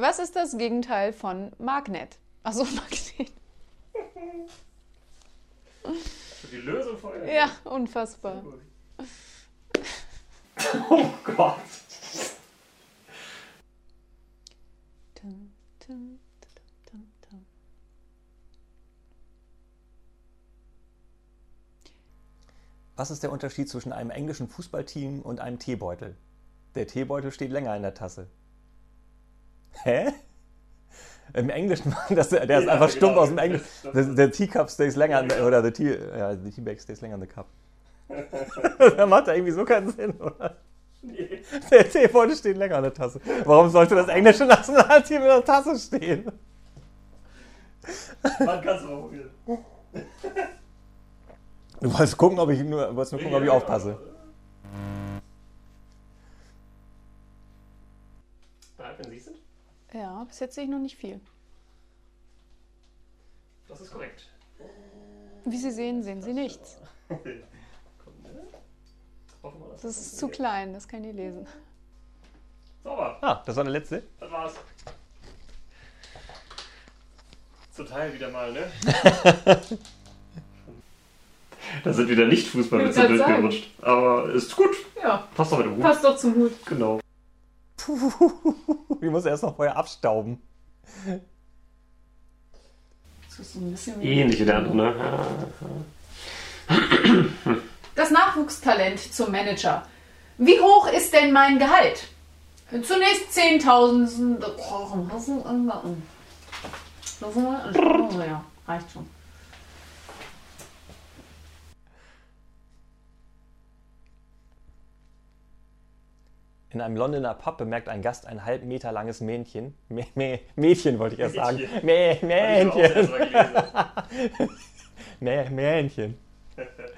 Was ist das Gegenteil von Magnet? Achso, Magnet. Die Lösung vorher. Ja, unfassbar. Oh Gott. Was ist der Unterschied zwischen einem englischen Fußballteam und einem Teebeutel? Der Teebeutel steht länger in der Tasse. Hä? Im Englischen, das, der ist Ja, einfach genau. stumpf aus dem Englischen. The, the teacup stays länger, the, oder the, tea, ja, the teabag stays länger in the cup. das macht ja irgendwie so keinen Sinn, oder? Nee. Der Teebeutel steht länger in der Tasse. Warum sollte das englische Nationalteam in der Tasse stehen? Man kann es auch probieren. Du wolltest gucken, ob ich nur, wolltest nur gucken, ob ich aufpasse. Bereit, wenn Sie sind? Ja, bis jetzt sehe ich noch nicht viel. Das ist korrekt. Wie Sie sehen, sehen Sie nichts. Okay. Sekunde. Hoffen wir, dass Das ist zu klein, das kann ich nicht lesen. Sauber. Ah, das war der letzte. Das war's. Zu Teil wieder mal, ne? da sind wieder nicht Fußballwitze Ich wollte gerade durchgerutscht. Aber ist gut. Ja, Passt doch mit dem Hut. passt doch zum Hut. Genau. Ich muss erst noch vorher abstauben. Das ist so ein bisschen Ähnlich wie der andere, ne? Ja, ja. Das Nachwuchstalent zum Manager. Wie hoch ist denn mein Gehalt? Zunächst 10.000. Ja, reicht schon. In einem Londoner Pub bemerkt ein Gast ein halb Meter langes Mähnchen. Mä Mä Mädchen wollte ich erst sagen. Mä Mähnchen. Mähnchen.